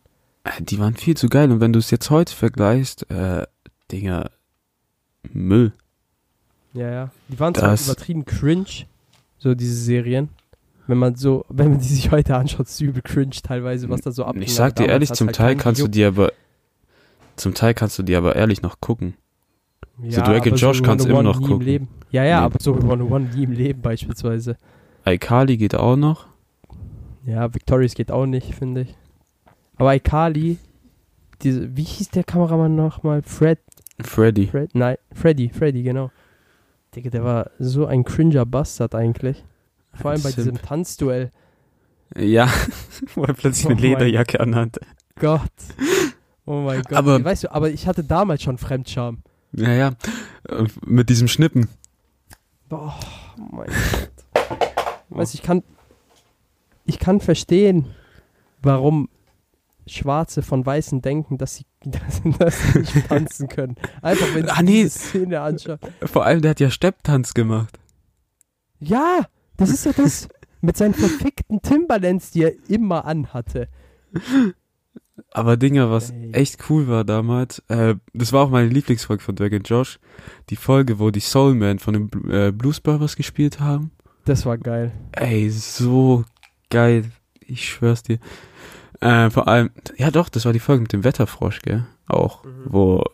Äh, Die waren viel zu geil und wenn du es jetzt heute vergleichst, äh, Dinger, Müll. Ja, ja. Die waren zwar übertrieben cringe, so diese Serien. Wenn man so, wenn man die sich heute anschaut, ist übel cringe teilweise, was da so abging. Ich sag dir ehrlich, zum hat's Teil halt kannst du keinen die aber, zum Teil kannst du die aber ehrlich noch gucken. gejuckt. so Drake and Josh Zoe kannst du immer 101 noch gucken. Leben. Ja, ja, Nee. aber so 101 nie im Leben beispielsweise. iCarly geht auch noch. Ja, Victorious geht auch nicht, finde ich. Aber iCarly, diese, wie hieß der Kameramann nochmal? Fred, Freddy. Fred, nein, Freddy, Freddy, genau. Digga, der war so ein cringer Bastard eigentlich. Vor allem bei diesem Tanzduell. Ja, wo er plötzlich eine Oh mein Lederjacke anhat. Gott. Oh mein Gott. Aber- weißt du, aber ich hatte damals schon Fremdscham. Ja, ja. Äh, Mit diesem Schnippen. Oh mein Gott. Weißt du, ich kann, ich kann verstehen, warum Schwarze von Weißen denken, dass sie, dass, dass sie nicht tanzen können. Einfach wenn sie Ah, nee. diese Szene anschauen. Vor allem, der hat ja Stepptanz gemacht. Ja, das ist ja das mit seinen verfickten Timberlands, die er immer anhatte. Aber Dinger, was Ey. echt cool war damals, äh, das war auch meine Lieblingsfolge von Drake and Josh, die Folge, wo die Soulman von den Bl- äh, Blues Brothers gespielt haben. Das war geil. Ey, so geil. Ich schwör's dir. Äh, vor allem, ja doch, das war die Folge mit dem Wetterfrosch, gell? Auch, Mhm. wo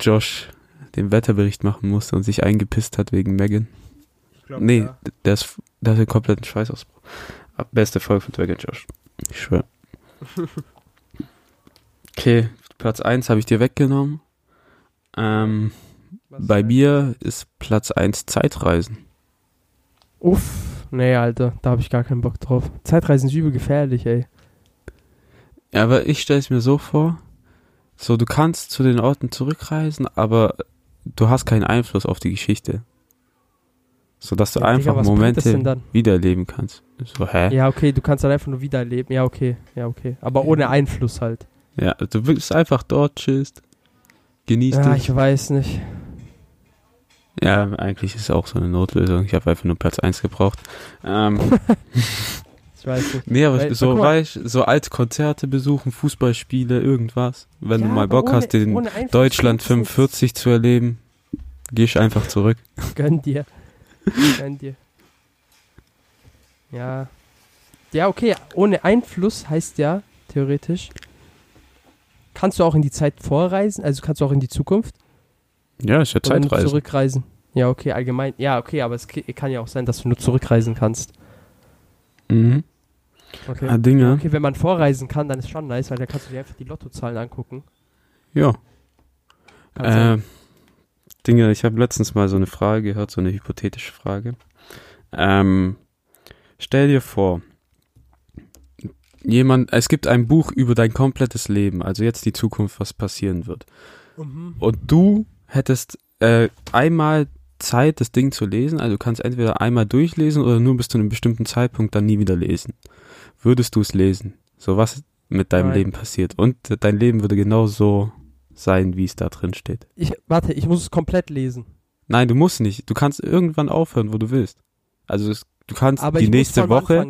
Josh den Wetterbericht machen musste und sich eingepisst hat wegen Megan. Ich glaub, Nee, der ist, der hat einen kompletten. Ah, Beste Folge von Drake and Josh. Ich schwör. Okay, Platz 1 habe ich dir weggenommen. Ähm, bei mir ist Platz 1 Zeitreisen. Uff, nee, Alter, da habe ich gar keinen Bock drauf. Zeitreisen ist übel gefährlich, ey. Ja, aber ich stelle es mir so vor, so du kannst zu den Orten zurückreisen, aber du hast keinen Einfluss auf die Geschichte. Sodass du Ja, Digga, einfach denn Momente wiedererleben kannst. So, hä? Ja, okay, du kannst dann einfach nur wieder erleben. Ja, okay. Ja, okay. Aber ohne Einfluss halt. Ja, du bist einfach dort, chillst, genießt Ja, es. ich weiß nicht. Ja, eigentlich ist es auch so eine Notlösung. Ich habe einfach nur Platz 1 gebraucht. Ähm, Ich weiß nicht. nee, aber Weil- so, weißt, so alte Konzerte besuchen, Fußballspiele, irgendwas. Wenn ja, du mal Bock ohne, hast, den Deutschland bringt's nichts. 45 zu erleben, gehst einfach zurück. Gönn dir. Gönn dir. Ja. Ja, okay. Ohne Einfluss heißt ja, theoretisch, kannst du auch in die Zeit vorreisen, also kannst du auch in die Zukunft Ja, ist ja oder nur zurückreisen. Ja, okay, allgemein. Ja, okay, aber es kann ja auch sein, dass du nur zurückreisen kannst. Mhm. Okay. Ah, Dinge. Okay, wenn man vorreisen kann, dann ist schon nice, weil dann kannst du dir einfach die Lottozahlen angucken. Ja. Äh, Dinge, ich habe letztens mal so eine Frage gehört, so eine hypothetische Frage. Ähm, stell dir vor, jemand, es gibt ein Buch über dein komplettes Leben, also jetzt die Zukunft, was passieren wird. Mhm. Und du hättest äh, einmal Zeit, das Ding zu lesen, also du kannst entweder einmal durchlesen oder nur bis zu einem bestimmten Zeitpunkt dann nie wieder lesen. Würdest du es lesen? So was mit deinem Nein. Leben passiert. Und dein Leben würde genau so sein, wie es da drin steht. Ich, warte, ich muss es komplett lesen. Nein, du musst nicht. Du kannst irgendwann aufhören, wo du willst. Also es, du kannst Aber die nächste Woche.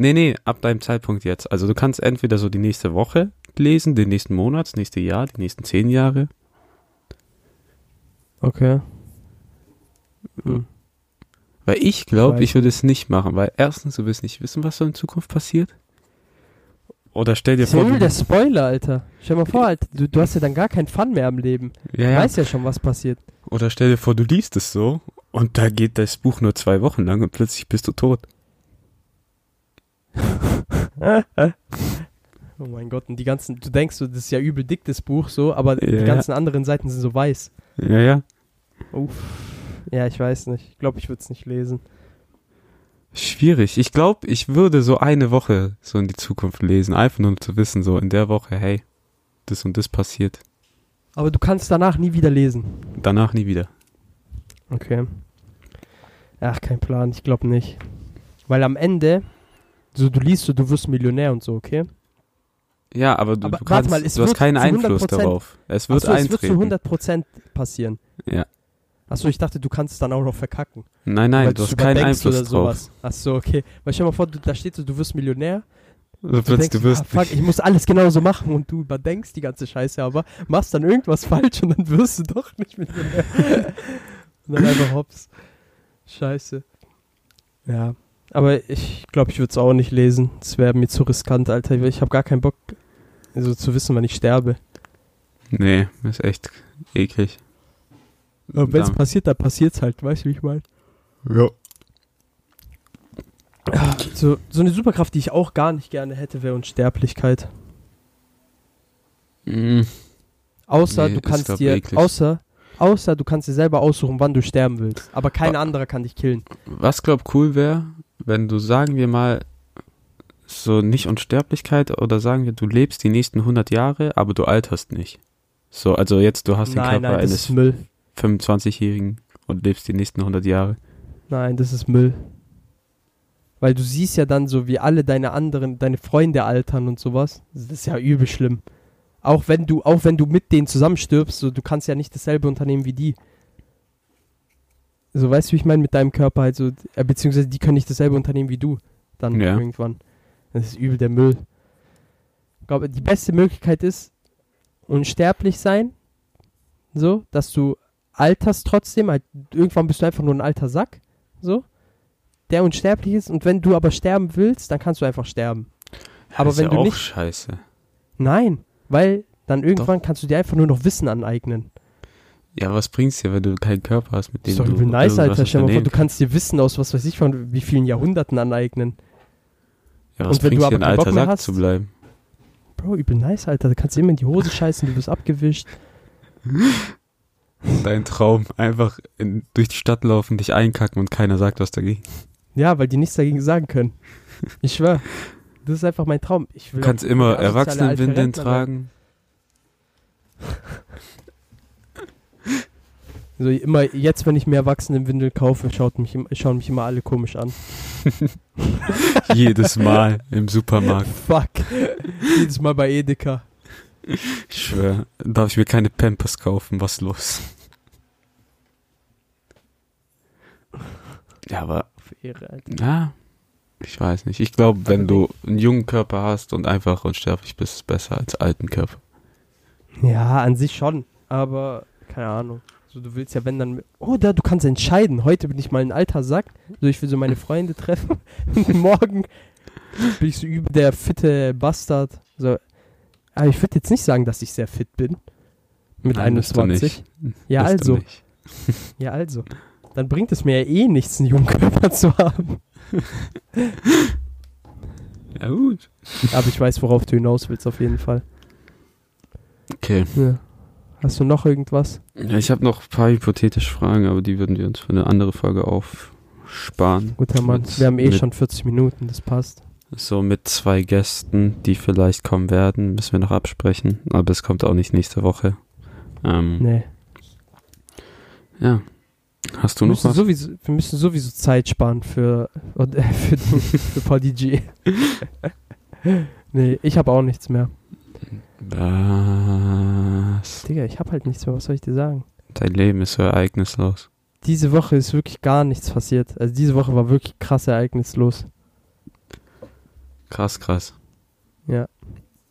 Nee, nee, ab deinem Zeitpunkt jetzt. Also du kannst entweder so die nächste Woche lesen, den nächsten Monat, das nächste Jahr, die nächsten zehn Jahre. Okay. Hm. Weil ich glaube, weiß ich würde es nicht machen, weil erstens, du willst nicht wissen, was so in Zukunft passiert. Oder stell dir vor, du, der Spoiler, Alter. Stell dir mal vor, Alter, du, du hast ja dann gar keinen Fun mehr am Leben. ja, Du ja. weißt ja schon, was passiert. Oder stell dir vor, du liest es so und da geht das Buch nur zwei Wochen lang und plötzlich bist du tot. Oh mein Gott, und die ganzen, du denkst so, das ist ja übel dick, das Buch so, aber Ja, die ja. ganzen anderen Seiten sind so weiß. Ja, ja. Uff. Ja, ich weiß nicht. Ich glaube, ich würde es nicht lesen. Schwierig. Ich glaube, ich würde so eine Woche so in die Zukunft lesen, einfach nur um zu wissen, so in der Woche, hey, das und das passiert. Aber du kannst danach nie wieder lesen. Danach nie wieder. Okay. Ach, kein Plan, ich glaube nicht. Weil am Ende, so du liest so, du wirst Millionär und so, okay? Ja, aber du, Aber du, kannst, mal, du hast keinen Einfluss 100% darauf. Es wird Achso, es wird zu eintreten. 100% passieren. Ja. Achso, ich dachte, du kannst es dann auch noch verkacken. Nein, nein, du hast keinen Einfluss oder drauf. Achso, okay. Weil stell dir mal vor, du, da steht so, du wirst Millionär. Du, denkst, du wirst ah, fuck, ich muss alles genauso machen und du überdenkst die ganze Scheiße, aber machst dann irgendwas falsch und dann wirst du doch nicht Millionär. und dann einfach hops. Scheiße. Ja. Aber ich glaube, ich würde es auch nicht lesen. Es wäre mir zu riskant, Alter. Ich habe gar keinen Bock, so zu wissen, wann ich sterbe. Nee, ist echt eklig. Aber wenn es Da- passiert, dann passiert es halt. Weißt du, wie ich meine? Ja. So, so eine Superkraft, die ich auch gar nicht gerne hätte, wäre Unsterblichkeit. Mm, Außer Nee, du kannst dir, eklig. außer, außer du kannst dir selber aussuchen, wann du sterben willst. Aber kein Ah. anderer kann dich killen. Was glaub cool wäre, wenn du, sagen wir mal, so nicht Unsterblichkeit oder sagen wir, du lebst die nächsten 100 Jahre, aber du alterst nicht. So, also jetzt, du hast den nein, Körper nein, eines ist Müll. 25-Jährigen und lebst die nächsten 100 Jahre. Nein, das ist Müll. Weil du siehst ja dann so, wie alle deine anderen, deine Freunde altern und sowas. Das ist ja übel schlimm. Auch wenn du, auch wenn du mit denen zusammenstirbst, so, du kannst ja nicht dasselbe unternehmen wie die. So, weißt du, wie ich meine, mit deinem Körper halt so, äh, beziehungsweise die können nicht dasselbe unternehmen wie du. Dann Ja. irgendwann. Das ist übel der Müll. Ich glaube, die beste Möglichkeit ist, unsterblich sein. So, dass du alterst trotzdem, halt, irgendwann bist du einfach nur ein alter Sack. So. Der unsterblich ist. Und wenn du aber sterben willst, dann kannst du einfach sterben. Aber das ist wenn ja du auch nicht- scheiße. Nein, weil dann irgendwann kannst du dir einfach nur noch Wissen aneignen. Ja, was bringt's dir, wenn du keinen Körper hast, mit dem ist doch du übel nice, Alter. Stell mal vor, du kannst dir Wissen aus was weiß ich von wie vielen Jahrhunderten aneignen. Ja, was Und wenn du bringt's dir, aber ein alter Sack hast- zu bleiben? Bro, übel nice, Alter. Da kannst du immer in die Hose scheißen, du wirst abgewischt. Dein Traum, einfach in, durch die Stadt laufen, dich einkacken und keiner sagt was dagegen. Ja, weil die nichts dagegen sagen können. Ich schwör. Das ist einfach mein Traum. Ich Du will kannst auch immer Erwachsenenwindeln tragen. So immer, jetzt, wenn ich mir Erwachsenenwindel kaufe, schaut mich, schauen mich immer alle komisch an. Jedes Mal im Supermarkt. Fuck. Jedes Mal bei Edeka. Ich schwör, darf ich mir keine Pampers kaufen, was los? Ja, aber, Auf Ehre, Alter. ja, ich weiß nicht. Ich glaube, wenn du einen jungen Körper hast und einfach unsterblich bist, ist es besser als alten Körper. Ja, an sich schon, aber keine Ahnung. So, du willst ja, wenn dann. Oder du kannst entscheiden. Heute bin ich mal ein alter Sack. So, ich will so meine Freunde treffen. Und morgen bin ich so über der fitte Bastard. So. Aber ich würde jetzt nicht sagen, dass ich sehr fit bin. Mit Nein, bist du 21. nicht. Ja, Bist also. Ja, also. Dann bringt es mir ja eh nichts, einen jungen Körper zu haben. Ja, gut. Aber ich weiß, worauf du hinaus willst, auf jeden Fall. Okay. Ja. Hast du noch irgendwas? Ja, ich habe noch ein paar hypothetische Fragen, aber die würden wir uns für eine andere Folge aufsparen. Guter Mann. Mit- Wir haben eh mit- schon 40 Minuten, das passt. So mit zwei Gästen, die vielleicht kommen werden, müssen wir noch absprechen. Aber es kommt auch nicht nächste Woche. Ähm, Nee. Ja. Hast du Wir noch was? sowieso, wir müssen sowieso Zeit sparen für, für, für Poddy G. nee, ich habe auch nichts mehr. Was? Digga, ich habe halt nichts mehr. Was soll ich dir sagen? Dein Leben ist so ereignislos. Diese Woche ist wirklich gar nichts passiert. Also diese Woche war wirklich krass ereignislos. Krass, krass.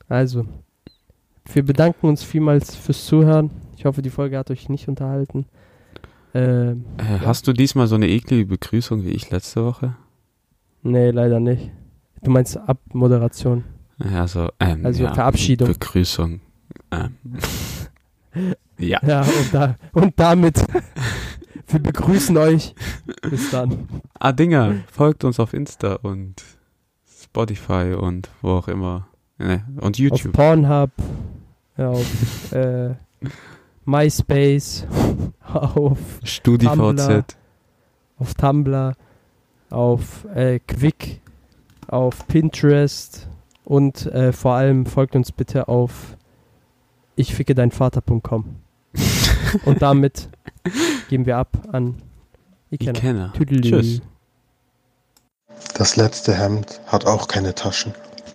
Also, wir bedanken uns vielmals fürs Zuhören. Ich hoffe, die Folge hat euch nicht unterhalten. Ähm, Äh, Hast du diesmal so eine eklige Begrüßung wie ich letzte Woche? nee, leider nicht. Du meinst Abmoderation. Ja, so, ähm, Also ja, Verabschiedung. Begrüßung. Ähm. ja. Ja, und, da, und damit, wir begrüßen euch. Bis dann. Ah, Dinger, folgt uns auf Insta und Spotify und wo auch immer. Ne, und Auf YouTube. Pornhub, ja, auf äh, MySpace, auf, StudiVZ. auf Tumblr, auf äh, Quick, auf Pinterest und äh, vor allem folgt uns bitte auf ichfickedeinvater.com. und damit geben wir ab an kenne. Tüdelü. Tschüss. Das letzte Hemd hat auch keine Taschen.